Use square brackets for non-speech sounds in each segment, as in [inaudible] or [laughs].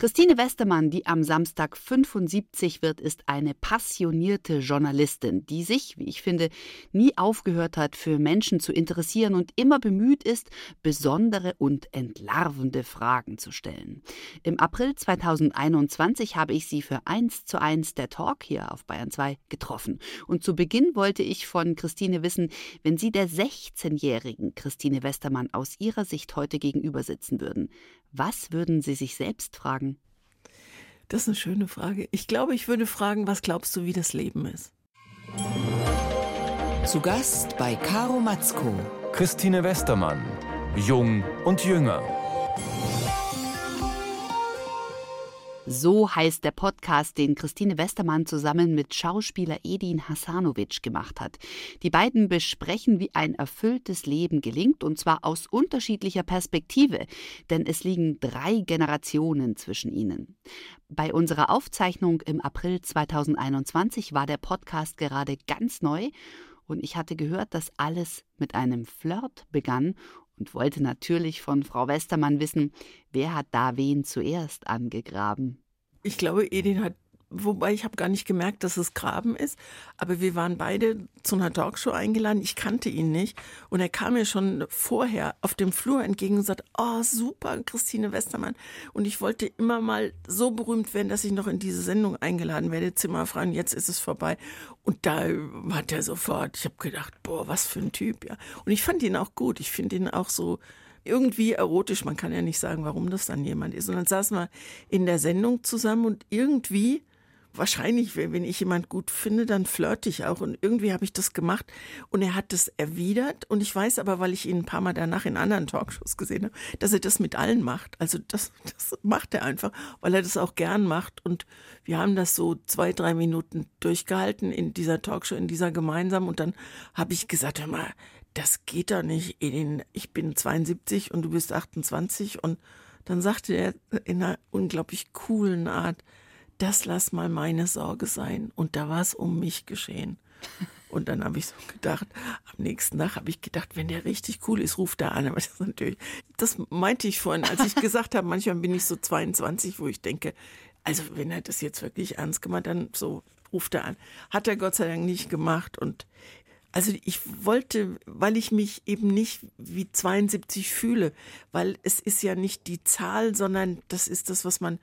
Christine Westermann, die am Samstag 75 wird, ist eine passionierte Journalistin, die sich, wie ich finde, nie aufgehört hat, für Menschen zu interessieren und immer bemüht ist, besondere und entlarvende Fragen zu stellen. Im April 2021 habe ich sie für 1 zu 1 der Talk hier auf Bayern 2 getroffen. Und zu Beginn wollte ich von Christine wissen, wenn Sie der 16-jährigen Christine Westermann aus ihrer Sicht heute gegenüber sitzen würden, was würden Sie sich selbst fragen? Das ist eine schöne Frage. Ich glaube, ich würde fragen, was glaubst du, wie das Leben ist? Zu Gast bei Caro Matzko. Christine Westermann. Jung und jünger. So heißt der Podcast, den Christine Westermann zusammen mit Schauspieler Edin Hasanovic gemacht hat. Die beiden besprechen, wie ein erfülltes Leben gelingt, und zwar aus unterschiedlicher Perspektive, denn es liegen drei Generationen zwischen ihnen. Bei unserer Aufzeichnung im April 2021 war der Podcast gerade ganz neu und ich hatte gehört, dass alles mit einem Flirt begann und wollte natürlich von Frau Westermann wissen, wer hat da wen zuerst angegraben. Ich glaube, Edin hat wobei ich habe gar nicht gemerkt, dass es Graben ist. Aber wir waren beide zu einer Talkshow eingeladen. Ich kannte ihn nicht. Und er kam mir schon vorher auf dem Flur entgegen und sagte, oh, super, Christine Westermann. Und ich wollte immer mal so berühmt werden, dass ich noch in diese Sendung eingeladen werde, Zimmerfrei. Und jetzt ist es vorbei. Und da hat er sofort, ich habe gedacht, boah, was für ein Typ, ja. Und ich fand ihn auch gut. Ich finde ihn auch so irgendwie erotisch. Man kann ja nicht sagen, warum das dann jemand ist. Und dann saßen wir in der Sendung zusammen und irgendwie wahrscheinlich, wenn ich jemand gut finde, dann flirte ich auch. Und irgendwie habe ich das gemacht und er hat das erwidert. Und ich weiß aber, weil ich ihn ein paar Mal danach in anderen Talkshows gesehen habe, dass er das mit allen macht. Also das, das macht er einfach, weil er das auch gern macht. Und wir haben das so zwei, drei Minuten durchgehalten in dieser Talkshow, in dieser gemeinsamen. Und dann habe ich gesagt, hör mal, das geht doch nicht. Ich bin 72 und du bist 28. Und dann sagte er in einer unglaublich coolen Art, das lass mal meine Sorge sein. Und da war es um mich geschehen. [laughs] Und dann habe ich so gedacht, am nächsten Tag habe ich gedacht, wenn der richtig cool ist, ruft er an. Aber das ist natürlich, das meinte ich vorhin, als ich [laughs] gesagt habe, manchmal bin ich so 22, wo ich denke, also wenn er das jetzt wirklich ernst gemacht, dann so ruft er an. Hat er Gott sei Dank nicht gemacht. Und also ich wollte, weil ich mich eben nicht wie 72 fühle, weil es ist ja nicht die Zahl, sondern das ist das, was man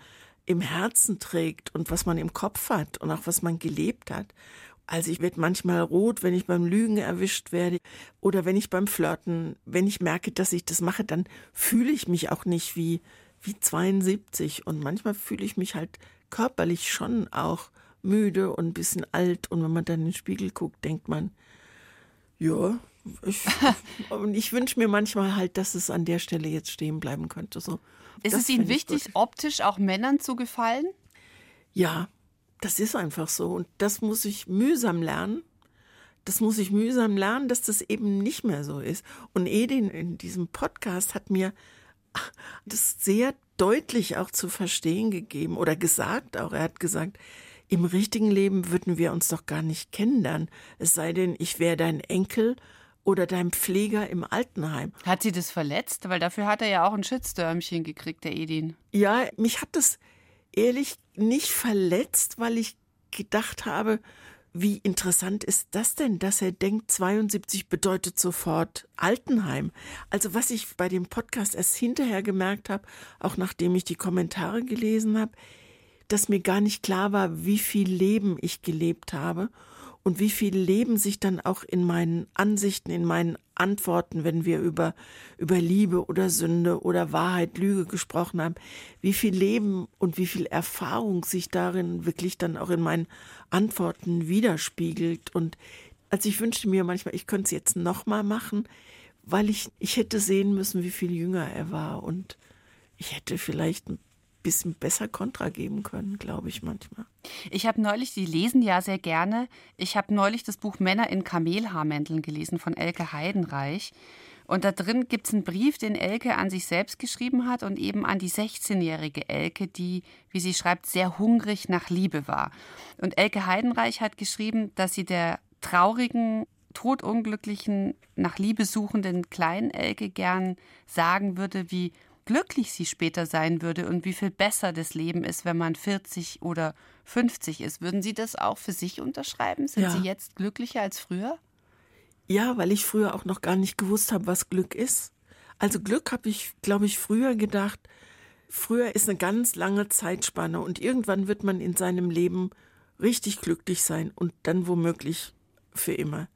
im Herzen trägt und was man im Kopf hat und auch was man gelebt hat. Also ich werde manchmal rot, wenn ich beim Lügen erwischt werde oder wenn ich beim Flirten, wenn ich merke, dass ich das mache, dann fühle ich mich auch nicht wie, wie 72 und manchmal fühle ich mich halt körperlich schon auch müde und ein bisschen alt und wenn man dann in den Spiegel guckt, denkt man, ja, ich, [laughs] und ich wünsche mir manchmal halt, dass es an der Stelle jetzt stehen bleiben könnte. So. Ist das es Ihnen wichtig, optisch auch Männern zu gefallen? Ja, das ist einfach so. Und das muss ich mühsam lernen. Das muss ich mühsam lernen, dass das eben nicht mehr so ist. Und Edin in diesem Podcast hat mir das sehr deutlich auch zu verstehen gegeben oder gesagt auch. Er hat gesagt, im richtigen Leben würden wir uns doch gar nicht kennenlernen. Es sei denn, ich wäre dein Enkel oder deinem Pfleger im Altenheim. Hat sie das verletzt? Weil dafür hat er ja auch ein Schütztürmchen gekriegt, der Edin. Ja, mich hat das ehrlich nicht verletzt, weil ich gedacht habe, wie interessant ist das denn, dass er denkt, 72 bedeutet sofort Altenheim. Also was ich bei dem Podcast erst hinterher gemerkt habe, auch nachdem ich die Kommentare gelesen habe, dass mir gar nicht klar war, wie viel Leben ich gelebt habe und wie viel Leben sich dann auch in meinen Ansichten, in meinen Antworten, wenn wir über, über Liebe oder Sünde oder Wahrheit, Lüge gesprochen haben, wie viel Leben und wie viel Erfahrung sich darin wirklich dann auch in meinen Antworten widerspiegelt. Und also ich wünschte mir manchmal, ich könnte es jetzt nochmal machen, weil ich, ich hätte sehen müssen, wie viel jünger er war und ich hätte vielleicht ein bisschen besser Kontra geben können, glaube ich manchmal. Ich habe neulich, Sie lesen ja sehr gerne, ich habe neulich das Buch Männer in Kamelhaarmänteln gelesen von Elke Heidenreich. Und da drin gibt es einen Brief, den Elke an sich selbst geschrieben hat und eben an die 16-jährige Elke, die, wie sie schreibt, sehr hungrig nach Liebe war. Und Elke Heidenreich hat geschrieben, dass sie der traurigen, todunglücklichen, nach Liebe suchenden kleinen Elke gern sagen würde, wie glücklich sie später sein würde und wie viel besser das Leben ist, wenn man 40 oder 50 ist. Würden Sie das auch für sich unterschreiben? Sind Ja. Sie jetzt glücklicher als früher? Ja, weil ich früher auch noch gar nicht gewusst habe, was Glück ist. Also Glück habe ich, glaube ich, früher gedacht, früher ist eine ganz lange Zeitspanne und irgendwann wird man in seinem Leben richtig glücklich sein und dann womöglich für immer.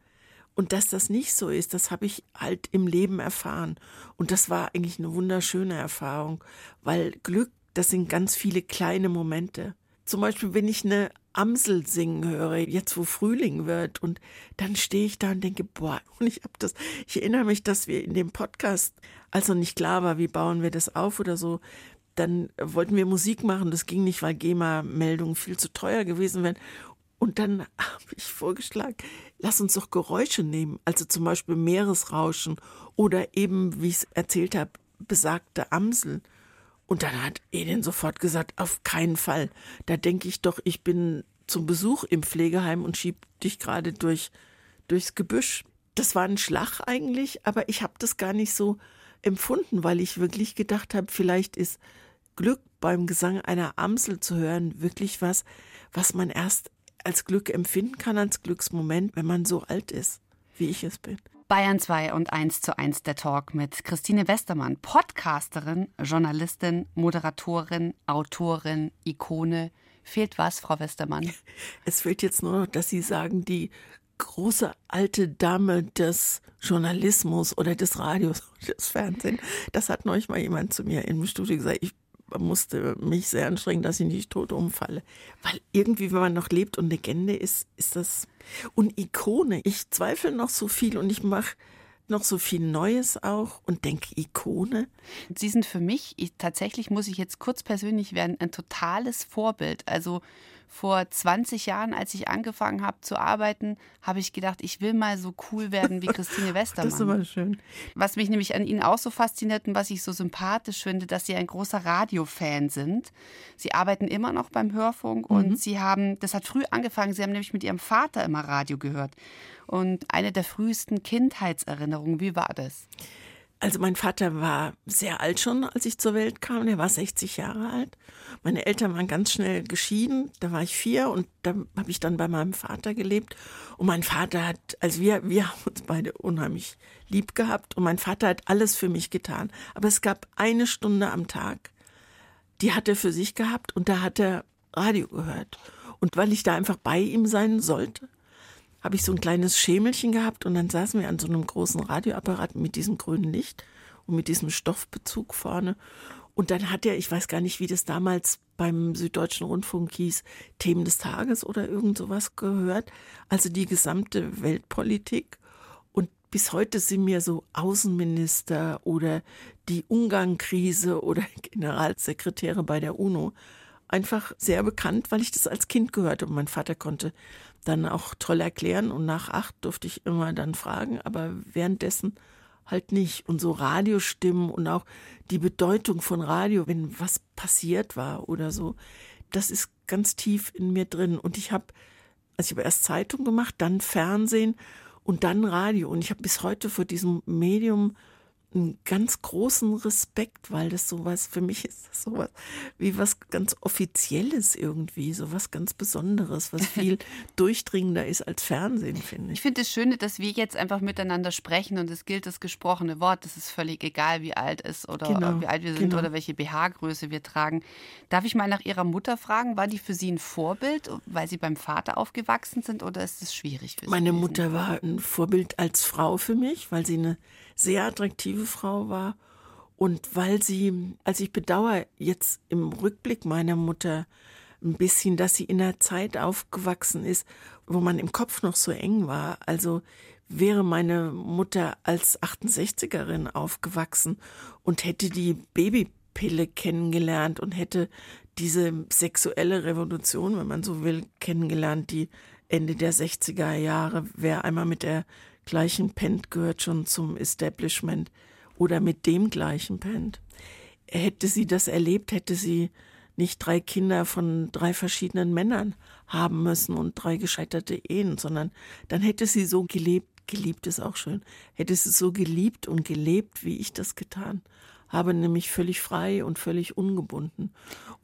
Und dass das nicht so ist, das habe ich halt im Leben erfahren. Und das war eigentlich eine wunderschöne Erfahrung, weil Glück, das sind ganz viele kleine Momente. Zum Beispiel, wenn ich eine Amsel singen höre, jetzt wo Frühling wird, und dann stehe ich da und denke, boah, [laughs] und ich habe das, ich erinnere mich, dass wir in dem Podcast, als noch nicht klar war, wie bauen wir das auf oder so, dann wollten wir Musik machen, das ging nicht, weil GEMA-Meldungen viel zu teuer gewesen wären. Und dann habe ich vorgeschlagen, lass uns doch Geräusche nehmen, also zum Beispiel Meeresrauschen oder eben, wie ich es erzählt habe, besagte Amsel. Und dann hat Edin sofort gesagt, auf keinen Fall. Da denke ich doch, ich bin zum Besuch im Pflegeheim und schieb dich gerade durch, durchs Gebüsch. Das war ein Schlag eigentlich, aber ich habe das gar nicht so empfunden, weil ich wirklich gedacht habe, vielleicht ist Glück beim Gesang einer Amsel zu hören wirklich was, was man erst als Glück empfinden kann, als Glücksmoment, wenn man so alt ist, wie ich es bin. Bayern 2 und 1 zu 1 der Talk mit Christine Westermann, Podcasterin, Journalistin, Moderatorin, Autorin, Ikone. Fehlt was, Frau Westermann? [laughs] Es fehlt jetzt nur noch, dass Sie sagen, die große alte Dame des Journalismus oder des Radios [laughs] des Fernsehens. Das hat neulich mal jemand zu mir im Studio gesagt. Ich musste mich sehr anstrengen, dass ich nicht tot umfalle. Weil irgendwie, wenn man noch lebt und Legende ist, ist das. Und Ikone. Ich zweifle noch so viel und ich mache noch so viel Neues auch und denke, Ikone. Sie sind für mich, ich, tatsächlich muss ich jetzt kurz persönlich werden, ein totales Vorbild. Also vor 20 Jahren, als ich angefangen habe zu arbeiten, habe ich gedacht, ich will mal so cool werden wie Christine Westermann. [laughs] Das ist aber schön. Was mich nämlich an Ihnen auch so fasziniert und was ich so sympathisch finde, dass Sie ein großer Radiofan sind. Sie arbeiten immer noch beim Hörfunk und Sie haben, das hat früh angefangen, Sie haben nämlich mit Ihrem Vater immer Radio gehört. Und eine der frühesten Kindheitserinnerungen, wie war das? Also mein Vater war sehr alt schon, als ich zur Welt kam. Er war 60 Jahre alt. Meine Eltern waren ganz schnell geschieden. Da war ich vier und da habe ich dann bei meinem Vater gelebt. Und mein Vater hat, also wir, wir haben uns beide unheimlich lieb gehabt und mein Vater hat alles für mich getan. Aber es gab eine Stunde am Tag, die hat er für sich gehabt und da hat er Radio gehört. Und weil ich da einfach bei ihm sein sollte, habe ich so ein kleines Schemelchen gehabt und dann saßen wir an so einem großen Radioapparat mit diesem grünen Licht und mit diesem Stoffbezug vorne. Und dann hat er, ich weiß gar nicht, wie das damals beim Süddeutschen Rundfunk hieß, Themen des Tages oder irgend sowas gehört. Also die gesamte Weltpolitik. Und bis heute sind mir so Außenminister oder die Ungarn-Krise oder [laughs] Generalsekretäre bei der UNO einfach sehr bekannt, weil ich das als Kind gehört habe. Mein Vater konnte dann auch toll erklären und nach acht durfte ich immer dann fragen, aber währenddessen halt nicht. Und so Radiostimmen und auch die Bedeutung von Radio, wenn was passiert war oder so, das ist ganz tief in mir drin. Und ich habe, also ich habe erst Zeitung gemacht, dann Fernsehen und dann Radio. Und ich habe bis heute vor diesem Medium einen ganz großen Respekt, weil das sowas, für mich ist das sowas wie was ganz Offizielles irgendwie, sowas ganz Besonderes, was [laughs] viel durchdringender ist als Fernsehen, finde Ich ich. finde es schön, dass wir jetzt einfach miteinander sprechen und es gilt das gesprochene Wort. Es ist völlig egal, wie alt es oder Genau, wie alt wir sind genau. oder welche BH-Größe wir tragen. Darf ich mal nach Ihrer Mutter fragen? War die für Sie ein Vorbild, weil Sie beim Vater aufgewachsen sind oder ist es schwierig für Sie? Meine gewesen? Mutter war ein Vorbild als Frau für mich, weil sie eine sehr attraktive Frau war und weil sie, also ich bedauere jetzt im Rückblick meiner Mutter ein bisschen, dass sie in einer Zeit aufgewachsen ist, wo man im Kopf noch so eng war. Also wäre meine Mutter als 68erin aufgewachsen und hätte die Babypille kennengelernt und hätte diese sexuelle Revolution, wenn man so will, kennengelernt, die Ende der 60er Jahre, wer einmal mit der gleichen pennt, gehört schon zum Establishment oder mit dem gleichen pennt. Hätte sie das erlebt, hätte sie nicht drei Kinder von drei verschiedenen Männern haben müssen und drei gescheiterte Ehen, sondern dann hätte sie so gelebt, geliebt ist auch schön, hätte sie so geliebt und gelebt, wie ich das getan habe, nämlich völlig frei und völlig ungebunden.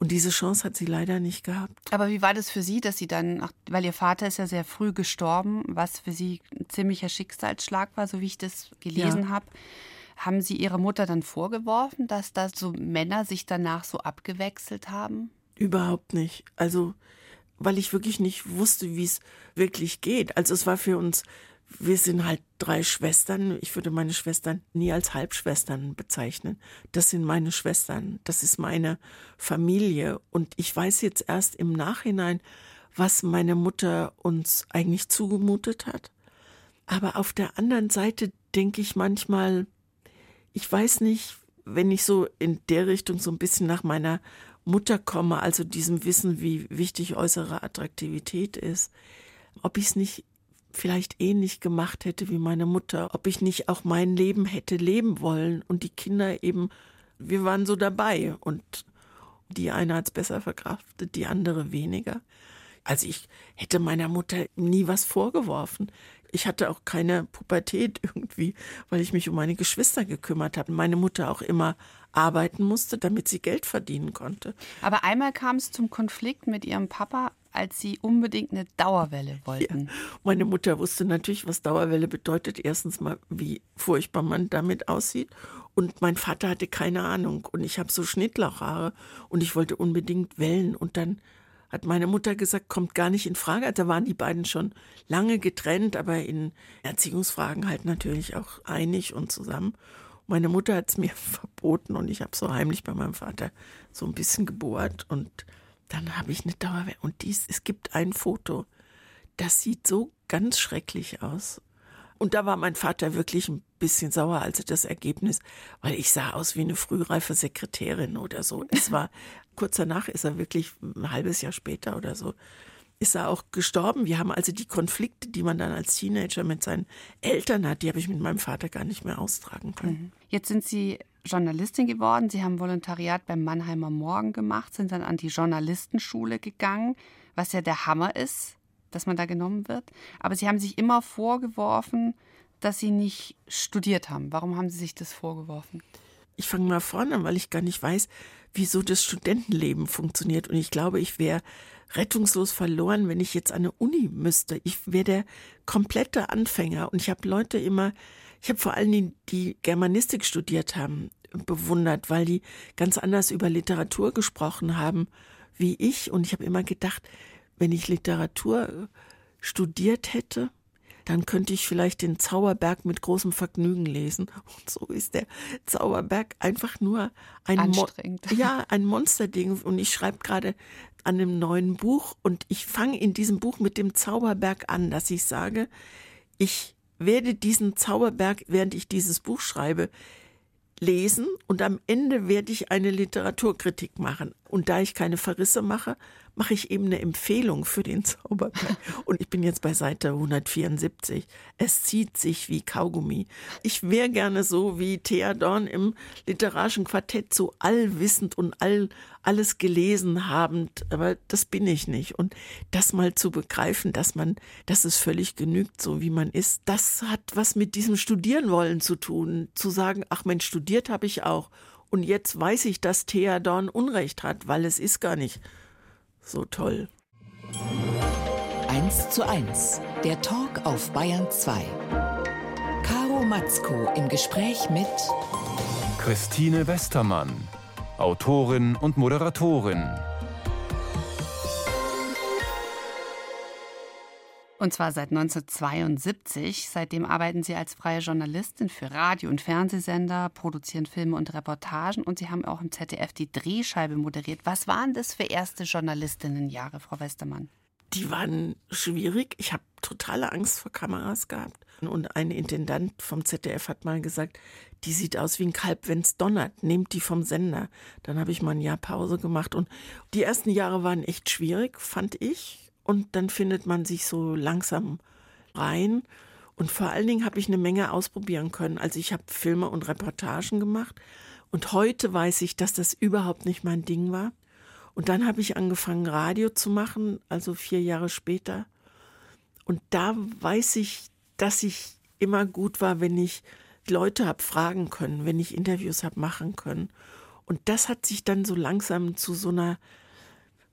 Und diese Chance hat sie leider nicht gehabt. Aber wie war das für Sie, dass Sie dann, weil Ihr Vater ist ja sehr früh gestorben, was für Sie ein ziemlicher Schicksalsschlag war, so wie ich das gelesen ja. habe. Haben Sie Ihrer Mutter dann vorgeworfen, dass da so Männer sich danach so abgewechselt haben? Überhaupt nicht. Also, weil ich wirklich nicht wusste, wie es wirklich geht. Also es war für uns wir sind halt drei Schwestern. Ich würde meine Schwestern nie als Halbschwestern bezeichnen. Das sind meine Schwestern. Das ist meine Familie. Und ich weiß jetzt erst im Nachhinein, was meine Mutter uns eigentlich zugemutet hat. Aber auf der anderen Seite denke ich manchmal, ich weiß nicht, wenn ich so in der Richtung so ein bisschen nach meiner Mutter komme, also diesem Wissen, wie wichtig äußere Attraktivität ist, ob ich es nicht vielleicht ähnlich gemacht hätte wie meine Mutter, ob ich nicht auch mein Leben hätte leben wollen und die Kinder eben, wir waren so dabei und die eine hat es besser verkraftet, die andere weniger. Also ich hätte meiner Mutter nie was vorgeworfen. Ich hatte auch keine Pubertät [laughs] irgendwie, weil ich mich um meine Geschwister gekümmert habe. Meine Mutter auch immer arbeiten musste, damit sie Geld verdienen konnte. Aber einmal kam es zum Konflikt mit ihrem Papa, als sie unbedingt eine Dauerwelle wollten. Ja. Meine Mutter wusste natürlich, was Dauerwelle bedeutet. Erstens mal, wie furchtbar man damit aussieht. Und mein Vater hatte keine Ahnung. Und ich habe so Schnittlauchhaare und ich wollte unbedingt Wellen. Und dann hat meine Mutter gesagt, kommt gar nicht in Frage. Da waren die beiden schon lange getrennt, aber in Erziehungsfragen halt natürlich auch einig und zusammen. Meine Mutter hat es mir [laughs] verboten und ich habe so heimlich bei meinem Vater so ein bisschen gebohrt und dann habe ich eine Dauerwelle. Und dies, es gibt ein Foto, das sieht so ganz schrecklich aus. Und da war mein Vater wirklich ein bisschen sauer, als das Ergebnis, weil ich sah aus wie eine frühreife Sekretärin oder so. Es [laughs] war kurz danach ist er wirklich ein halbes Jahr später oder so ist er auch gestorben. Wir haben also die Konflikte, die man dann als Teenager mit seinen Eltern hat, die habe ich mit meinem Vater gar nicht mehr austragen können. Mhm. Jetzt sind Sie Journalistin geworden. Sie haben Volontariat beim Mannheimer Morgen gemacht, sind dann an die Journalistenschule gegangen, was ja der Hammer ist, dass man da genommen wird. Aber Sie haben sich immer vorgeworfen, dass Sie nicht studiert haben. Warum haben Sie sich das vorgeworfen? Ich fange mal vorne an, weil ich gar nicht weiß, wieso das Studentenleben funktioniert. Und ich glaube, ich wäre rettungslos verloren, wenn ich jetzt an eine Uni müsste. Ich wäre der komplette Anfänger. Und ich habe Leute immer, ich habe vor allen Dingen, die Germanistik studiert haben, bewundert, weil die ganz anders über Literatur gesprochen haben wie ich. Und ich habe immer gedacht, wenn ich Literatur studiert hätte, dann könnte ich vielleicht den Zauberberg mit großem Vergnügen lesen. [laughs] Und so ist der Zauberberg einfach nur ein, Mo [laughs] ja, ein Monsterding. Und ich schreibe gerade an einem neuen Buch und ich fange in diesem Buch mit dem Zauberberg an, dass ich sage, ich werde diesen Zauberberg, während ich dieses Buch schreibe, lesen und am Ende werde ich eine Literaturkritik machen. Und da ich keine Verrisse mache, mache ich eben eine Empfehlung für den Zauberberg. Und ich bin jetzt bei Seite 174. Es zieht sich wie Kaugummi. Ich wäre gerne so wie Thea Dorn im literarischen Quartett, so allwissend und all, alles gelesen habend, aber das bin ich nicht. Und das mal zu begreifen, dass man, dass es völlig genügt, so wie man ist, das hat was mit diesem Studieren wollen zu tun. Zu sagen, ach Mensch, studiert habe ich auch. Und jetzt weiß ich, dass Thea Dorn Unrecht hat, weil es ist gar nicht so toll. 1 zu 1, der Talk auf Bayern 2. Caro Matzko im Gespräch mit Christine Westermann, Autorin und Moderatorin. Und zwar seit 1972. Seitdem arbeiten Sie als freie Journalistin für Radio- und Fernsehsender, produzieren Filme und Reportagen und Sie haben auch im ZDF die Drehscheibe moderiert. Was waren das für erste Journalistinnenjahre, Frau Westermann? Die waren schwierig. Ich habe totale Angst vor Kameras gehabt. Und ein Intendant vom ZDF hat mal gesagt, die sieht aus wie ein Kalb, wenn es donnert. Nehmt die vom Sender. Dann habe ich mal ein Jahr Pause gemacht. Und die ersten Jahre waren echt schwierig, fand ich und dann findet man sich so langsam rein. Und vor allen Dingen habe ich eine Menge ausprobieren können. Also ich habe Filme und Reportagen gemacht und heute weiß ich, dass das überhaupt nicht mein Ding war. Und dann habe ich angefangen, Radio zu machen, also vier Jahre später. Und da weiß ich, dass ich immer gut war, wenn ich Leute habe fragen können, wenn ich Interviews habe machen können. Und das hat sich dann so langsam zu so einer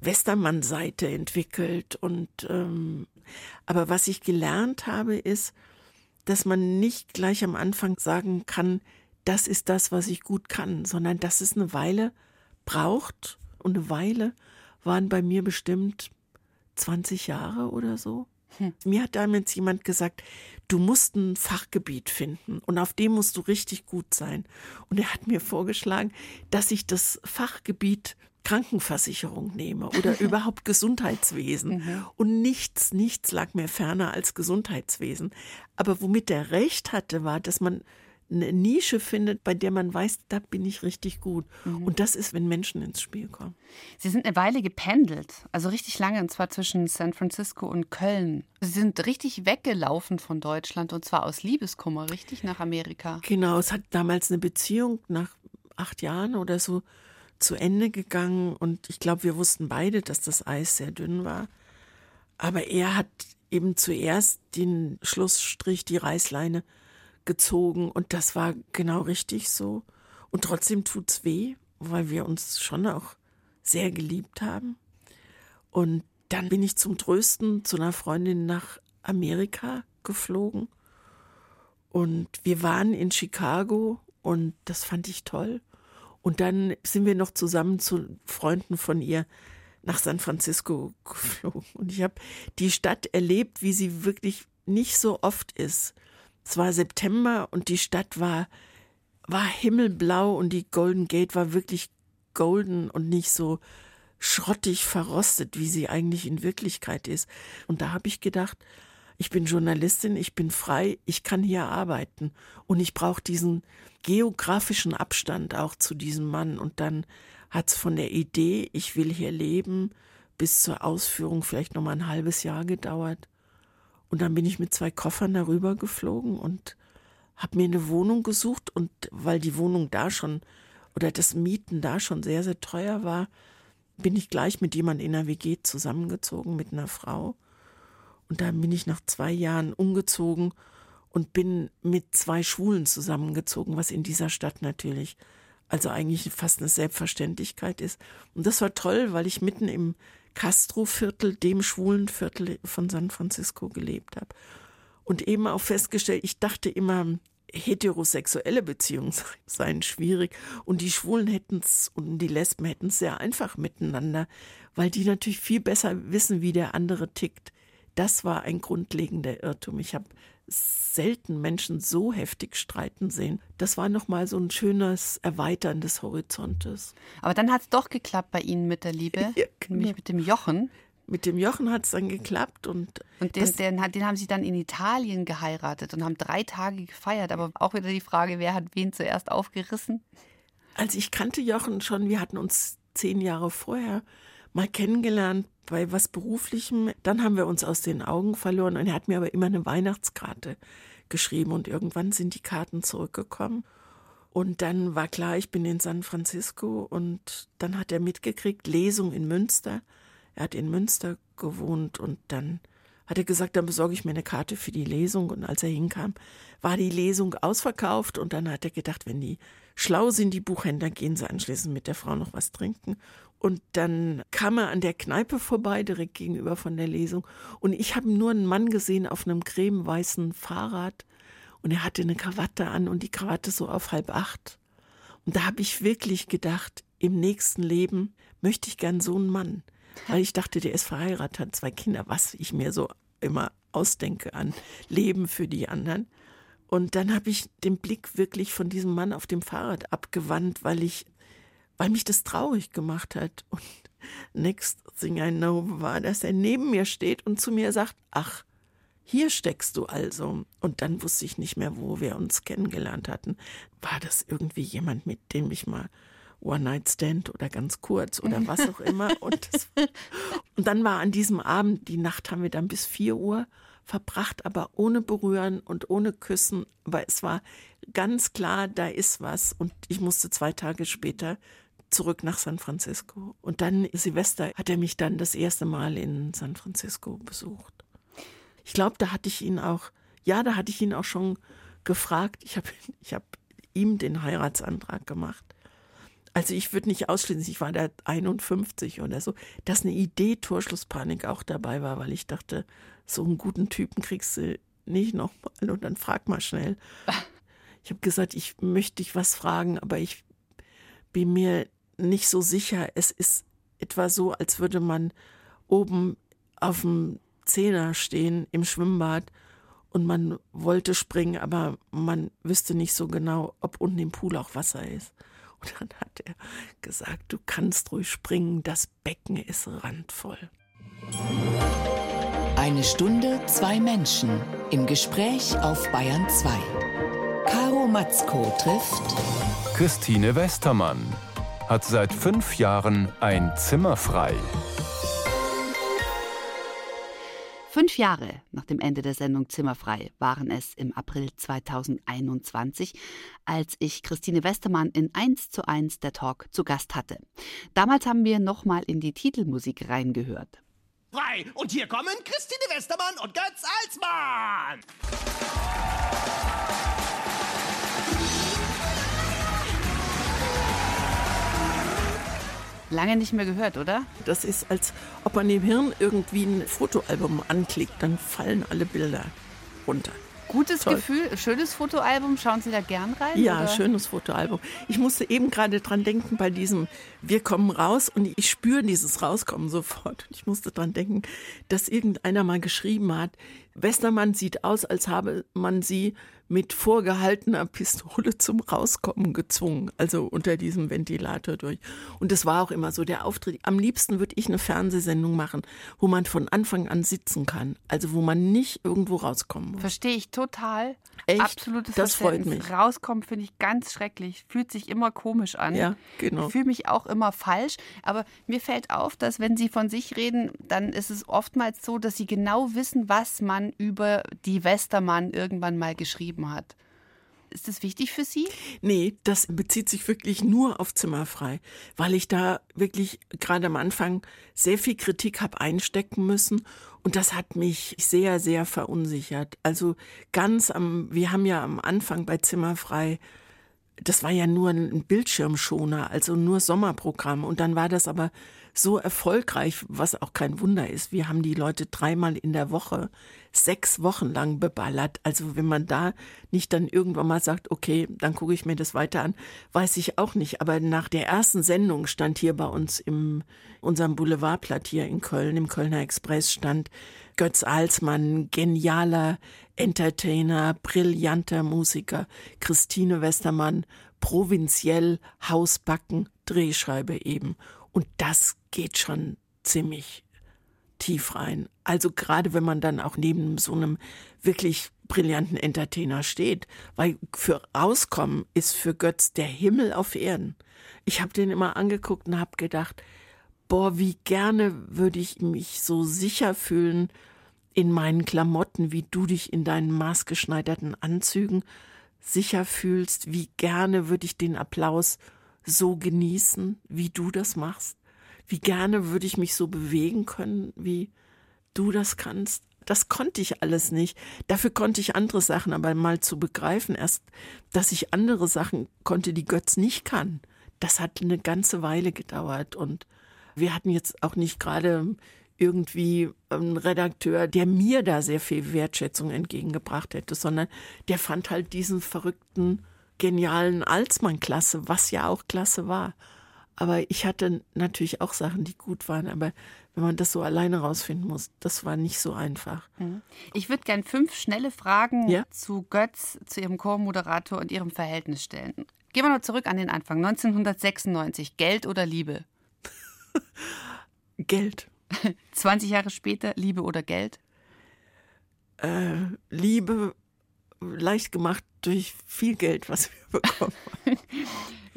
Westermann-Seite entwickelt. Und ähm, aber was ich gelernt habe, ist, dass man nicht gleich am Anfang sagen kann, das ist das, was ich gut kann, sondern dass es eine Weile braucht. Und eine Weile waren bei mir bestimmt 20 Jahre oder so. Hm. Mir hat damals jemand gesagt, du musst ein Fachgebiet finden und auf dem musst du richtig gut sein. Und er hat mir vorgeschlagen, dass ich das Fachgebiet Krankenversicherung nehme oder [laughs] überhaupt Gesundheitswesen. Mhm. Und nichts, nichts lag mir ferner als Gesundheitswesen. Aber womit er recht hatte, war, dass man eine Nische findet, bei der man weiß, da bin ich richtig gut. Mhm. Und das ist, wenn Menschen ins Spiel kommen. Sie sind eine Weile gependelt, also richtig lange, und zwar zwischen San Francisco und Köln. Sie sind richtig weggelaufen von Deutschland und zwar aus Liebeskummer, richtig nach Amerika. Genau, es hat damals eine Beziehung nach acht Jahren oder so zu Ende gegangen und ich glaube, wir wussten beide, dass das Eis sehr dünn war. Aber er hat eben zuerst den Schlussstrich, die Reißleine gezogen und das war genau richtig so. Und trotzdem tut's weh, weil wir uns schon auch sehr geliebt haben. Und dann bin ich zum Trösten zu einer Freundin nach Amerika geflogen. Und wir waren in Chicago und das fand ich toll. Und dann sind wir noch zusammen zu Freunden von ihr nach San Francisco geflogen. Und ich habe die Stadt erlebt, wie sie wirklich nicht so oft ist. Es war September und die Stadt war, war himmelblau und die Golden Gate war wirklich golden und nicht so schrottig verrostet, wie sie eigentlich in Wirklichkeit ist. Und da habe ich gedacht, ich bin Journalistin, ich bin frei, ich kann hier arbeiten und ich brauche diesen geografischen Abstand auch zu diesem Mann. Und dann hat es von der Idee, ich will hier leben, bis zur Ausführung vielleicht noch mal ein halbes Jahr gedauert. Und dann bin ich mit zwei Koffern darüber geflogen und habe mir eine Wohnung gesucht. Und weil die Wohnung da schon oder das Mieten da schon sehr, sehr teuer war, bin ich gleich mit jemand in der WG zusammengezogen, mit einer Frau. Und dann bin ich nach zwei Jahren umgezogen und bin mit zwei Schwulen zusammengezogen, was in dieser Stadt natürlich also eigentlich fast eine Selbstverständlichkeit ist. Und das war toll, weil ich mitten im Castro-Viertel, dem schwulen Viertel von San Francisco gelebt habe. Und eben auch festgestellt, ich dachte immer, heterosexuelle Beziehungen [laughs] seien schwierig und die Schwulen hätten es und die Lesben hätten es sehr einfach miteinander, weil die natürlich viel besser wissen, wie der andere tickt. Das war ein grundlegender Irrtum. Ich habe selten Menschen so heftig streiten sehen. Das war nochmal so ein schönes Erweitern des Horizontes. Aber dann hat es doch geklappt bei Ihnen mit der Liebe, [laughs] ja, genau. nämlich mit dem Jochen. Mit dem Jochen hat es dann geklappt und. Und den, den, den, haben Sie dann in Italien geheiratet und haben drei Tage gefeiert. Aber auch wieder die Frage, wer hat wen zuerst aufgerissen? Also ich kannte Jochen schon, wir hatten uns zehn Jahre vorher mal kennengelernt bei was Beruflichem. Dann haben wir uns aus den Augen verloren und er hat mir aber immer eine Weihnachtskarte geschrieben und irgendwann sind die Karten zurückgekommen. Und dann war klar, ich bin in San Francisco und dann hat er mitgekriegt, Lesung in Münster. Er hat in Münster gewohnt und dann hat er gesagt, dann besorge ich mir eine Karte für die Lesung. Und als er hinkam, war die Lesung ausverkauft und dann hat er gedacht, wenn die schlau sind, die Buchhändler, gehen sie anschließend mit der Frau noch was trinken. Und dann kam er an der Kneipe vorbei, direkt gegenüber von der Lesung. Und ich habe nur einen Mann gesehen auf einem cremeweißen Fahrrad. Und er hatte eine Krawatte an und die Krawatte so auf halb acht. Und da habe ich wirklich gedacht, im nächsten Leben möchte ich gern so einen Mann. Weil ich dachte, der ist verheiratet, hat zwei Kinder, was ich mir so immer ausdenke an Leben für die anderen. Und dann habe ich den Blick wirklich von diesem Mann auf dem Fahrrad abgewandt, weil ich weil mich das traurig gemacht hat. Und [laughs] next thing I know war, dass er neben mir steht und zu mir sagt, ach, hier steckst du also. Und dann wusste ich nicht mehr, wo wir uns kennengelernt hatten. War das irgendwie jemand, mit dem ich mal One-Night-Stand oder ganz kurz oder was auch immer. [laughs] Und, das, und dann war an diesem Abend, die Nacht haben wir dann bis vier Uhr verbracht, aber ohne Berühren und ohne Küssen. Aber es war ganz klar, da ist was. Und ich musste zwei Tage später zurück nach San Francisco. Und dann Silvester hat er mich dann das erste Mal in San Francisco besucht. Ich glaube, da hatte ich ihn auch, ja, da hatte ich ihn auch schon gefragt. Ich habe ich hab ihm den Heiratsantrag gemacht. Also ich würde nicht ausschließen, ich war da 51 oder so, dass eine Idee Torschlusspanik auch dabei war, weil ich dachte, so einen guten Typen kriegst du nicht nochmal und dann frag mal schnell. [laughs] Ich habe gesagt, ich möchte dich was fragen, aber ich bin mir nicht so sicher. Es ist etwa so, als würde man oben auf dem Zehner stehen im Schwimmbad und man wollte springen, aber man wüsste nicht so genau, ob unten im Pool auch Wasser ist. Dann hat er gesagt, du kannst ruhig springen, das Becken ist randvoll. Eine Stunde, zwei Menschen im Gespräch auf Bayern 2. Caro Matzko trifft Christine Westermann hat seit fünf Jahren ein Zimmer frei. Fünf Jahre nach dem Ende der Sendung Zimmerfrei waren es im April 2021, als ich Christine Westermann in 1 zu 1 der Talk zu Gast hatte. Damals haben wir nochmal in die Titelmusik reingehört. Frei! Und hier kommen Christine Westermann und Götz Alsmann! Lange nicht mehr gehört, oder? Das ist, als ob man im Hirn irgendwie ein Fotoalbum anklickt, dann fallen alle Bilder runter. Gutes Toll. Gefühl, schönes Fotoalbum. Schauen Sie da gern rein? Ja, oder? schönes Fotoalbum. Ich musste eben gerade dran denken bei diesem Wir kommen raus und ich spüre dieses Rauskommen sofort. Ich musste dran denken, dass irgendeiner mal geschrieben hat, Westermann sieht aus, als habe man sie mit vorgehaltener Pistole zum Rauskommen gezwungen, also unter diesem Ventilator durch. Und das war auch immer so der Auftritt. Am liebsten würde ich eine Fernsehsendung machen, wo man von Anfang an sitzen kann, also wo man nicht irgendwo rauskommen muss. Verstehe ich total. Echt? Absolutes Das freut mich. Rauskommen finde ich ganz schrecklich. Fühlt sich immer komisch an. Ja, genau. Ich fühle mich auch immer falsch. Aber mir fällt auf, dass wenn Sie von sich reden, dann ist es oftmals so, dass Sie genau wissen, was man über die Westermann irgendwann mal geschrieben hat. Ist das wichtig für Sie? Nee, das bezieht sich wirklich nur auf Zimmerfrei, weil ich da wirklich gerade am Anfang sehr viel Kritik habe einstecken müssen und das hat mich sehr, sehr verunsichert. Also ganz am, wir haben ja am Anfang bei Zimmerfrei das war ja nur ein Bildschirmschoner, also nur Sommerprogramm. Und dann war das aber so erfolgreich, was auch kein Wunder ist. Wir haben die Leute dreimal in der Woche, sechs Wochen lang beballert. Also wenn man da nicht dann irgendwann mal sagt, okay, dann gucke ich mir das weiter an, weiß ich auch nicht. Aber nach der ersten Sendung stand hier bei uns im unserem Boulevardblatt hier in Köln, im Kölner Express stand Götz Alsmann, genialer Entertainer, brillanter Musiker, Christine Westermann, provinziell, Hausbacken, Drehscheibe eben. Und das geht schon ziemlich tief rein. Also gerade wenn man dann auch neben so einem wirklich brillanten Entertainer steht, weil für Rauskommen ist für Götz der Himmel auf Erden. Ich habe den immer angeguckt und habe gedacht, boah, wie gerne würde ich mich so sicher fühlen in meinen Klamotten, wie du dich in deinen maßgeschneiderten Anzügen sicher fühlst, wie gerne würde ich den Applaus so genießen, wie du das machst, wie gerne würde ich mich so bewegen können, wie du das kannst. Das konnte ich alles nicht. Dafür konnte ich andere Sachen, aber mal zu begreifen, erst, dass ich andere Sachen konnte, die Götz nicht kann. Das hat eine ganze Weile gedauert und wir hatten jetzt auch nicht gerade irgendwie einen Redakteur, der mir da sehr viel Wertschätzung entgegengebracht hätte, sondern der fand halt diesen verrückten, genialen Alsmann klasse, was ja auch klasse war. Aber ich hatte natürlich auch Sachen, die gut waren, aber wenn man das so alleine rausfinden muss, das war nicht so einfach. Ich würde gern fünf schnelle Fragen Ja. zu Götz, zu Ihrem Co-Moderator und Ihrem Verhältnis stellen. Gehen wir noch zurück an den Anfang. 1996. Geld oder Liebe? [laughs] Geld, [laughs] 20 Jahre später, Liebe oder Geld? äh, Liebe, leicht gemacht durch viel Geld, was wir [laughs] bekommen.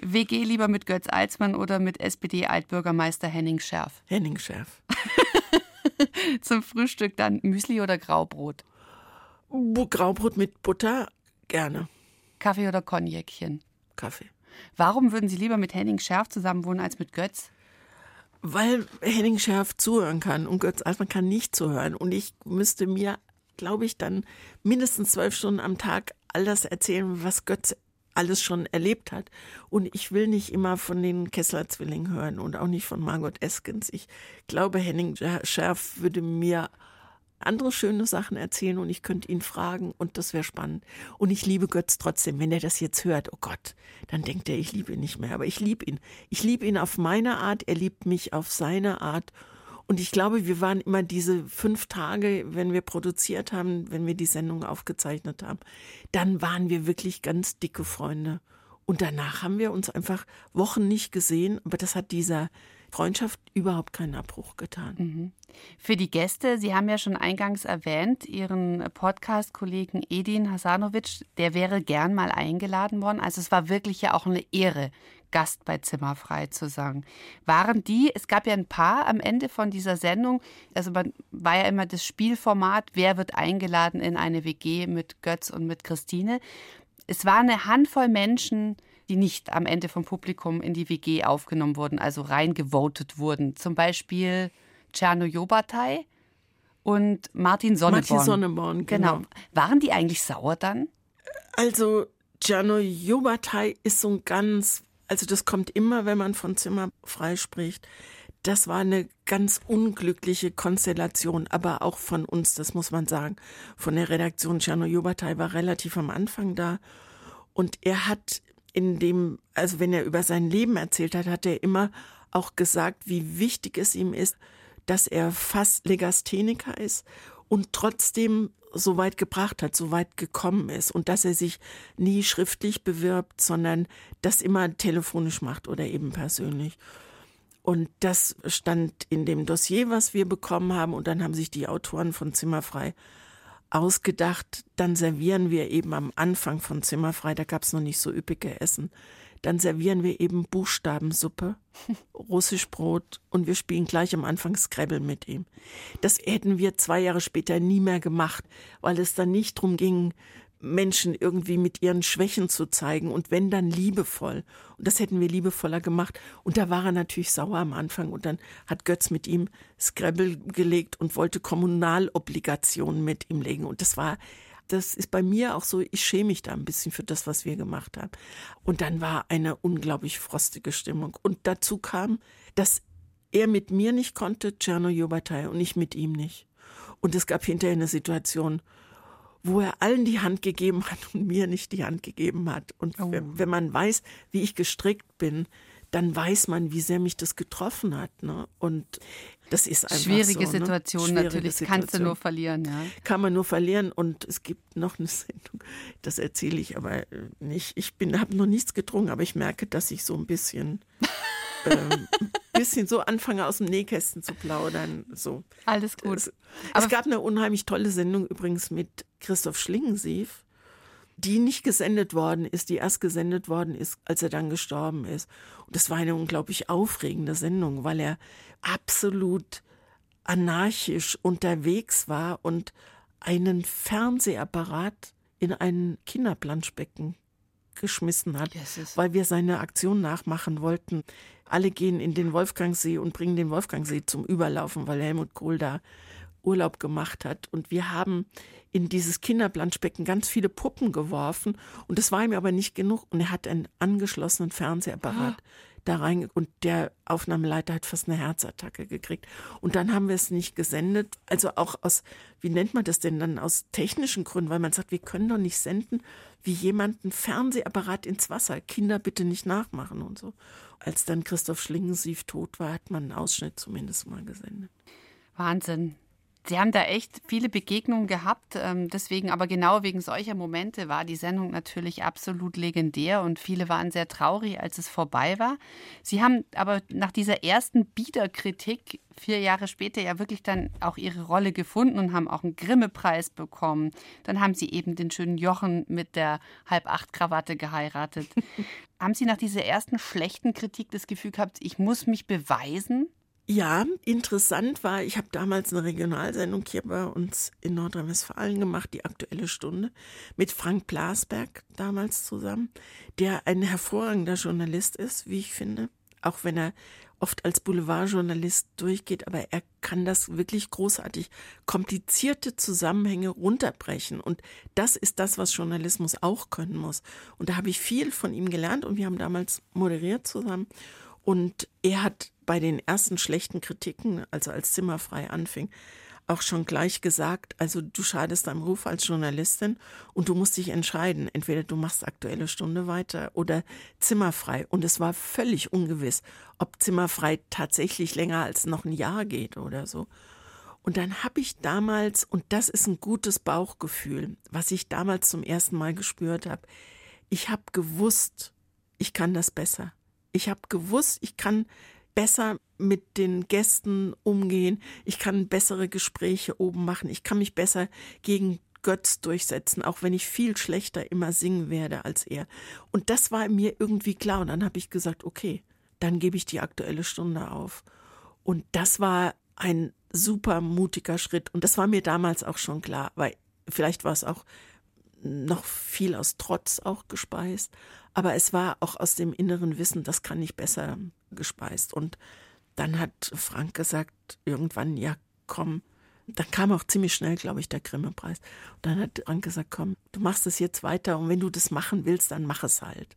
WG lieber mit Götz Alsmann oder mit SPD-Altbürgermeister Henning Schärf? Henning Schärf. [laughs] Zum Frühstück dann Müsli oder Graubrot? Graubrot mit Butter, gerne. Kaffee oder Cognacchen? Kaffee. Warum würden Sie lieber mit Henning Schärf zusammenwohnen als mit Götz? Weil Henning Schärf zuhören kann und Götz Altmann kann nicht zuhören. Und ich müsste mir, glaube ich, dann mindestens zwölf Stunden am Tag all das erzählen, was Götz alles schon erlebt hat. Und ich will nicht immer von den Kessler-Zwillingen hören und auch nicht von Margot Eskens. Ich glaube, Henning Schärf würde mir andere schöne Sachen erzählen und ich könnte ihn fragen und das wäre spannend. Und ich liebe Götz trotzdem. Wenn er das jetzt hört, oh Gott, dann denkt er, ich liebe ihn nicht mehr. Aber ich liebe ihn. Ich liebe ihn auf meine Art, er liebt mich auf seine Art. Und ich glaube, wir waren immer diese fünf Tage, wenn wir produziert haben, wenn wir die Sendung aufgezeichnet haben, dann waren wir wirklich ganz dicke Freunde. Und danach haben wir uns einfach Wochen nicht gesehen, aber das hat dieser Freundschaft überhaupt keinen Abbruch getan. Mhm. Für die Gäste, Sie haben ja schon eingangs erwähnt, Ihren Podcast-Kollegen Edin Hasanovic, der wäre gern mal eingeladen worden. Also es war wirklich ja auch eine Ehre, Gast bei Zimmerfrei zu sagen. Waren die, es gab ja ein paar am Ende von dieser Sendung, also man war ja immer das Spielformat, wer wird eingeladen in eine WG mit Götz und mit Christine. Es war eine Handvoll Menschen, die nicht am Ende vom Publikum in die WG aufgenommen wurden, also reingevotet wurden. Zum Beispiel Czerno Jobatei und Martin Sonneborn. Martin Sonneborn, genau. genau. Waren die eigentlich sauer dann? Also Czerno Jobatei ist so ein ganz, also das kommt immer, wenn man von Zimmer frei spricht. Das war eine ganz unglückliche Konstellation, aber auch von uns, das muss man sagen. Von der Redaktion Czerno Jobatei war relativ am Anfang da. Und er hat in dem, also wenn er über sein Leben erzählt hat, hat er immer auch gesagt, wie wichtig es ihm ist, dass er fast Legastheniker ist und trotzdem so weit gebracht hat, so weit gekommen ist und dass er sich nie schriftlich bewirbt, sondern das immer telefonisch macht oder eben persönlich. Und das stand in dem Dossier, was wir bekommen haben. Und dann haben sich die Autoren von Zimmerfrei ausgedacht, dann servieren wir eben am Anfang von Zimmerfrei, da gab es noch nicht so üppige Essen, dann servieren wir eben Buchstabensuppe, [laughs] Russischbrot und wir spielen gleich am Anfang Scrabble mit ihm. Das hätten wir zwei Jahre später nie mehr gemacht, weil es dann nicht darum ging, Menschen irgendwie mit ihren Schwächen zu zeigen und wenn dann liebevoll. Und das hätten wir liebevoller gemacht. Und da war er natürlich sauer am Anfang und dann hat Götz mit ihm Scrabble gelegt und wollte Kommunalobligationen mit ihm legen. Und das war, das ist bei mir auch so, ich schäme mich da ein bisschen für das, was wir gemacht haben. Und dann war eine unglaublich frostige Stimmung. Und dazu kam, dass er mit mir nicht konnte, Czerno Jobatai, und ich mit ihm nicht. Und es gab hinterher eine Situation, wo er allen die Hand gegeben hat und mir nicht die Hand gegeben hat. Und oh. wenn, wenn, man weiß, wie ich gestrickt bin, dann weiß man, wie sehr mich das getroffen hat. Ne? Und das ist einfach schwierige so, Situation ne? Schwierige natürlich. Situation. Kannst du nur verlieren, ja. Kann man nur verlieren. Und es gibt noch eine [laughs] Sendung, das erzähle ich aber nicht. Ich bin, habe noch nichts getrunken, aber ich merke, dass ich so ein bisschen [laughs] ähm, bisschen so anfange, aus dem Nähkästen zu plaudern. So. Alles gut. Es, es gab eine unheimlich tolle Sendung übrigens mit Christoph Schlingensief, die nicht gesendet worden ist, die erst gesendet worden ist, als er dann gestorben ist. Und das war eine unglaublich aufregende Sendung, weil er absolut anarchisch unterwegs war und einen Fernsehapparat in ein Kinderplanschbecken geschmissen hat, yes, weil wir seine Aktion nachmachen wollten. Alle gehen in den Wolfgangsee und bringen den Wolfgangsee zum Überlaufen, weil Helmut Kohl da Urlaub gemacht hat. Und wir haben in dieses Kinderplanschbecken ganz viele Puppen geworfen. Und das war ihm aber nicht genug. Und er hat einen angeschlossenen Fernsehapparat ah da rein und der Aufnahmeleiter hat fast eine Herzattacke gekriegt. Und dann haben wir es nicht gesendet. Also auch aus, wie nennt man das denn dann, aus technischen Gründen, weil man sagt, wir können doch nicht senden, wie jemand einen Fernsehapparat ins Wasser. Kinder bitte nicht nachmachen und so. Als dann Christoph Schlingensief tot war, hat man einen Ausschnitt zumindest mal gesendet. Wahnsinn. Sie haben da echt viele Begegnungen gehabt. Ähm, deswegen, aber genau wegen solcher Momente war die Sendung natürlich absolut legendär und viele waren sehr traurig, als es vorbei war. Sie haben aber nach dieser ersten Biederkritik vier Jahre später ja wirklich dann auch ihre Rolle gefunden und haben auch einen Grimme-Preis bekommen. Dann haben sie eben den schönen Jochen mit der Halb-Acht-Krawatte geheiratet. [laughs] haben Sie nach dieser ersten schlechten Kritik das Gefühl gehabt, ich muss mich beweisen? Ja, interessant war, ich habe damals eine Regionalsendung hier bei uns in Nordrhein-Westfalen gemacht, die Aktuelle Stunde, mit Frank Blasberg damals zusammen, der ein hervorragender Journalist ist, wie ich finde. auch wenn er oft als Boulevardjournalist durchgeht, aber er kann das wirklich großartig komplizierte Zusammenhänge runterbrechen. Und das ist das, was Journalismus auch können muss. Und da habe ich viel von ihm gelernt und wir haben damals moderiert zusammen. Und er hat bei den ersten schlechten Kritiken, also als Zimmerfrei anfing, auch schon gleich gesagt, also du schadest deinem Ruf als Journalistin und du musst dich entscheiden, entweder du machst aktuelle Stunde weiter oder zimmerfrei. Und es war völlig ungewiss, ob zimmerfrei tatsächlich länger als noch ein Jahr geht oder so. Und dann habe ich damals, und das ist ein gutes Bauchgefühl, was ich damals zum ersten Mal gespürt habe, ich habe gewusst, ich kann das besser. Ich habe gewusst, ich kann besser mit den Gästen umgehen, ich kann bessere Gespräche oben machen, ich kann mich besser gegen Götz durchsetzen, auch wenn ich viel schlechter immer singen werde als er. Und das war mir irgendwie klar. Und dann habe ich gesagt, okay, dann gebe ich die aktuelle Stunde auf. Und das war ein super mutiger Schritt. Und das war mir damals auch schon klar, weil vielleicht war es auch noch viel aus Trotz auch gespeist. Aber es war auch aus dem inneren Wissen, das kann ich besser gespeist. Und dann hat Frank gesagt, irgendwann, ja, komm, dann kam auch ziemlich schnell, glaube ich, der Grimme-Preis. Und dann hat Frank gesagt, komm, du machst es jetzt weiter und wenn du das machen willst, dann mach es halt.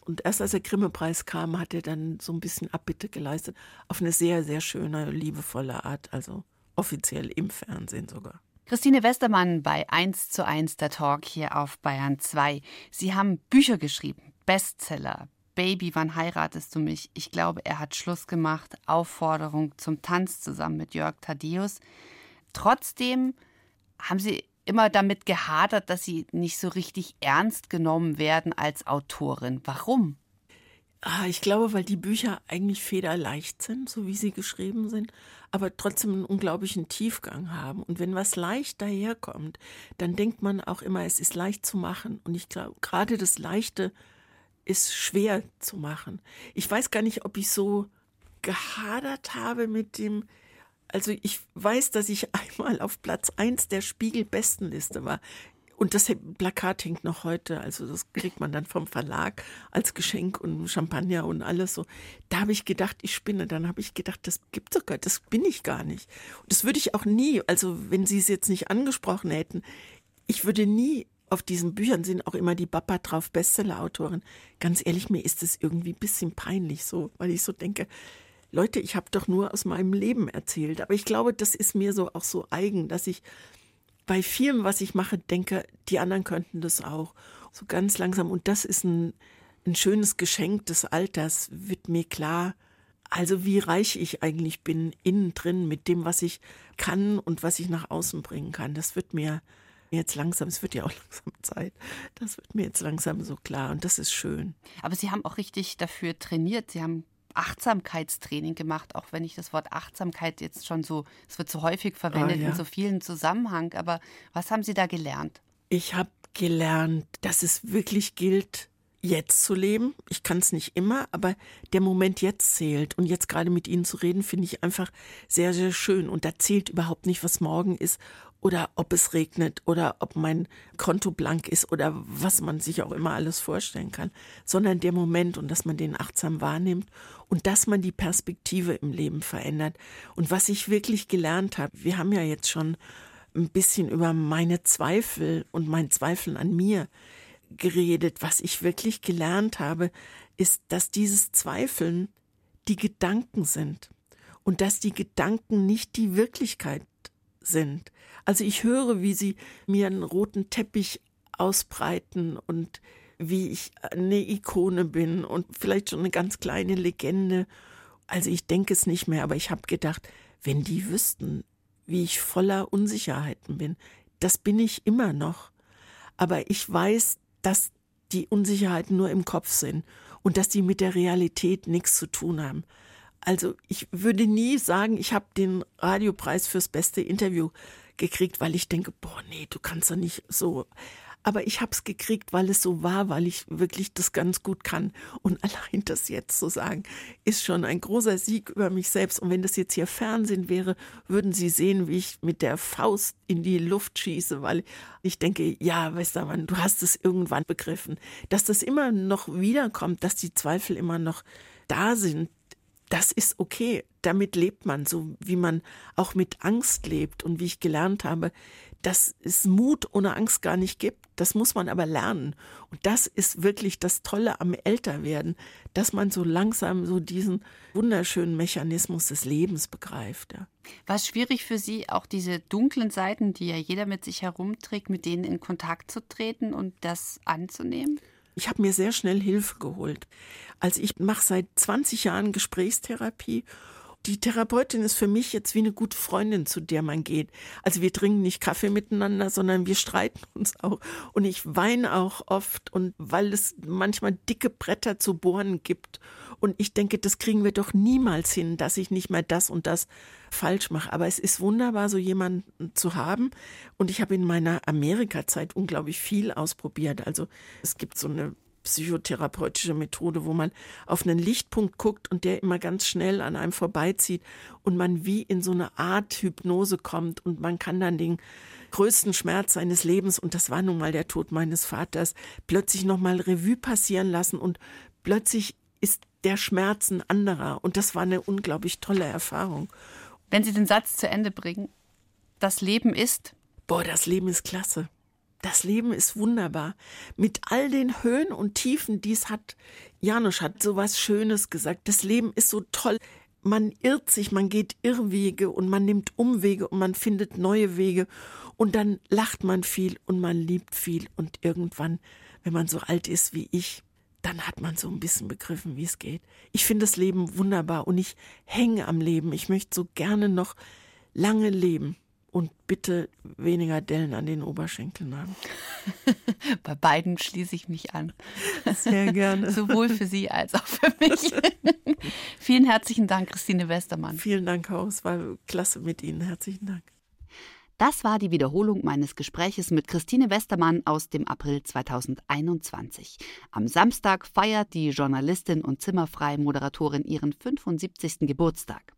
Und erst als der Grimme-Preis kam, hat er dann so ein bisschen Abbitte geleistet, auf eine sehr, sehr schöne, liebevolle Art, also offiziell im Fernsehen sogar. Christine Westermann bei 1 zu 1 der Talk hier auf Bayern 2. Sie haben Bücher geschrieben, Bestseller, Baby, wann heiratest du mich? Ich glaube, er hat Schluss gemacht. Aufforderung zum Tanz zusammen mit Jörg Thaddeus. Trotzdem haben sie immer damit gehadert, dass sie nicht so richtig ernst genommen werden als Autorin. Warum? Ah, ich glaube, weil die Bücher eigentlich federleicht sind, so wie sie geschrieben sind, aber trotzdem einen unglaublichen Tiefgang haben. Und wenn was leicht daherkommt, dann denkt man auch immer, es ist leicht zu machen. Und ich glaube, gerade das Leichte ist schwer zu machen. Ich weiß gar nicht, ob ich so gehadert habe mit dem, also ich weiß, dass ich [laughs] einmal auf Platz 1 der Spiegel-Bestenliste war. Und das Plakat hängt noch heute, also das kriegt man dann vom Verlag als Geschenk und Champagner und alles so. Da habe ich gedacht, ich spinne. Dann habe ich gedacht, das gibt sogar, das bin ich gar nicht. Das würde ich auch nie, also wenn Sie es jetzt nicht angesprochen hätten, ich würde nie auf diesen Büchern sind auch immer die Papa drauf, Bestseller-Autorin. Ganz ehrlich, mir ist es irgendwie ein bisschen peinlich so, weil ich so denke, Leute, ich habe doch nur aus meinem Leben erzählt. Aber ich glaube, das ist mir so auch so eigen, dass ich bei vielem, was ich mache, denke, die anderen könnten das auch. So ganz langsam. Und das ist ein, ein schönes Geschenk des Alters, wird mir klar. Also wie reich ich eigentlich bin innen drin mit dem, was ich kann und was ich nach außen bringen kann. Das wird mir jetzt langsam, es wird ja auch [laughs] langsam Zeit, das wird mir jetzt langsam so klar und das ist schön. Aber Sie haben auch richtig dafür trainiert. Sie haben Achtsamkeitstraining gemacht, auch wenn ich das Wort Achtsamkeit jetzt schon so, es wird so häufig verwendet oh, ja. in so vielen Zusammenhang. Aber was haben Sie da gelernt? Ich habe gelernt, dass es wirklich gilt, jetzt zu leben. Ich kann es nicht immer, aber der Moment jetzt zählt. Und jetzt gerade mit Ihnen zu reden, finde ich einfach sehr, sehr schön. Und da zählt überhaupt nicht, was morgen ist oder ob es regnet oder ob mein Konto blank ist oder was man sich auch immer alles vorstellen kann, sondern der Moment und dass man den achtsam wahrnimmt und dass man die Perspektive im Leben verändert. Und was ich wirklich gelernt habe, wir haben ja jetzt schon ein bisschen über meine Zweifel und mein Zweifeln an mir geredet. Was ich wirklich gelernt habe, ist, dass dieses Zweifeln die Gedanken sind und dass die Gedanken nicht die Wirklichkeit sind. Also ich höre, wie sie mir einen roten Teppich ausbreiten und wie ich eine Ikone bin und vielleicht schon eine ganz kleine Legende. Also ich denke es nicht mehr, aber ich habe gedacht, wenn die wüssten, wie ich voller Unsicherheiten bin, das bin ich immer noch. Aber ich weiß, dass die Unsicherheiten nur im Kopf sind und dass die mit der Realität nichts zu tun haben. Also ich würde nie sagen, ich habe den Radiopreis fürs beste Interview gekriegt, weil ich denke, boah, nee, du kannst doch nicht so. Aber ich habe es gekriegt, weil es so war, weil ich wirklich das ganz gut kann. Und allein das jetzt zu sagen, ist schon ein großer Sieg über mich selbst. Und wenn das jetzt hier Fernsehen wäre, würden Sie sehen, wie ich mit der Faust in die Luft schieße, weil ich denke, ja, weißt du, du hast es irgendwann begriffen, dass das immer noch wiederkommt, dass die Zweifel immer noch da sind, das ist okay. Damit lebt man, so wie man auch mit Angst lebt und wie ich gelernt habe, dass es Mut ohne Angst gar nicht gibt. Das muss man aber lernen. Und das ist wirklich das Tolle am Älterwerden, dass man so langsam so diesen wunderschönen Mechanismus des Lebens begreift. Ja. War es schwierig für Sie, auch diese dunklen Seiten, die ja jeder mit sich herumträgt, mit denen in Kontakt zu treten und das anzunehmen? Ich habe mir sehr schnell Hilfe geholt. Also ich mache seit 20 Jahren Gesprächstherapie die Therapeutin ist für mich jetzt wie eine gute Freundin, zu der man geht. Also wir trinken nicht Kaffee miteinander, sondern wir streiten [laughs] uns auch. Und ich weine auch oft und weil es manchmal dicke Bretter zu bohren gibt. Und ich denke, das kriegen wir doch niemals hin, dass ich nicht mehr das und das falsch mache. Aber es ist wunderbar, so jemanden zu haben. Und ich habe in meiner Amerika-Zeit unglaublich viel ausprobiert. Also es gibt so eine psychotherapeutische Methode, wo man auf einen Lichtpunkt guckt und der immer ganz schnell an einem vorbeizieht und man wie in so eine Art Hypnose kommt und man kann dann den größten Schmerz seines Lebens, und das war nun mal der Tod meines Vaters, plötzlich nochmal Revue passieren lassen und plötzlich ist der Schmerz ein anderer. Und das war eine unglaublich tolle Erfahrung. Wenn Sie den Satz zu Ende bringen, das Leben ist. Boah, das Leben ist klasse. Das Leben ist wunderbar. Mit all den Höhen und Tiefen, die es hat. Janusz hat so was Schönes gesagt. Das Leben ist so toll. Man irrt sich, man geht Irrwege und man nimmt Umwege und man findet neue Wege. Und dann lacht man viel und man liebt viel. Und irgendwann, wenn man so alt ist wie ich, dann hat man so ein bisschen begriffen, wie es geht. Ich finde das Leben wunderbar und ich hänge am Leben. Ich möchte so gerne noch lange leben und bitte weniger Dellen an den Oberschenkeln haben. [laughs] Bei beiden schließe ich mich an. Sehr gerne. [laughs] Sowohl für Sie als auch für mich. [laughs] Vielen herzlichen Dank, Christine Westermann. Vielen Dank. Es war klasse mit Ihnen. Herzlichen Dank. Das war die Wiederholung meines Gespräches mit Christine Westermann aus dem April 2021. Am Samstag feiert die Journalistin und zimmerfreie Moderatorin ihren 75. Geburtstag.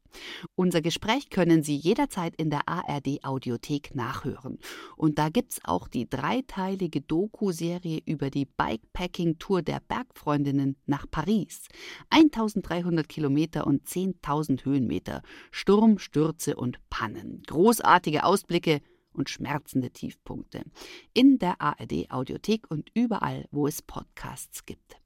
Unser Gespräch können Sie jederzeit in der ARD Audiothek nachhören. Und da gibt's auch die dreiteilige Doku-Serie über die Bikepacking-Tour der Bergfreundinnen nach Paris. 1300 Kilometer und 10.000 Höhenmeter. Sturm, Stürze und Pannen. Großartige Ausblicke und schmerzende Tiefpunkte. In der ARD Audiothek und überall, wo es Podcasts gibt.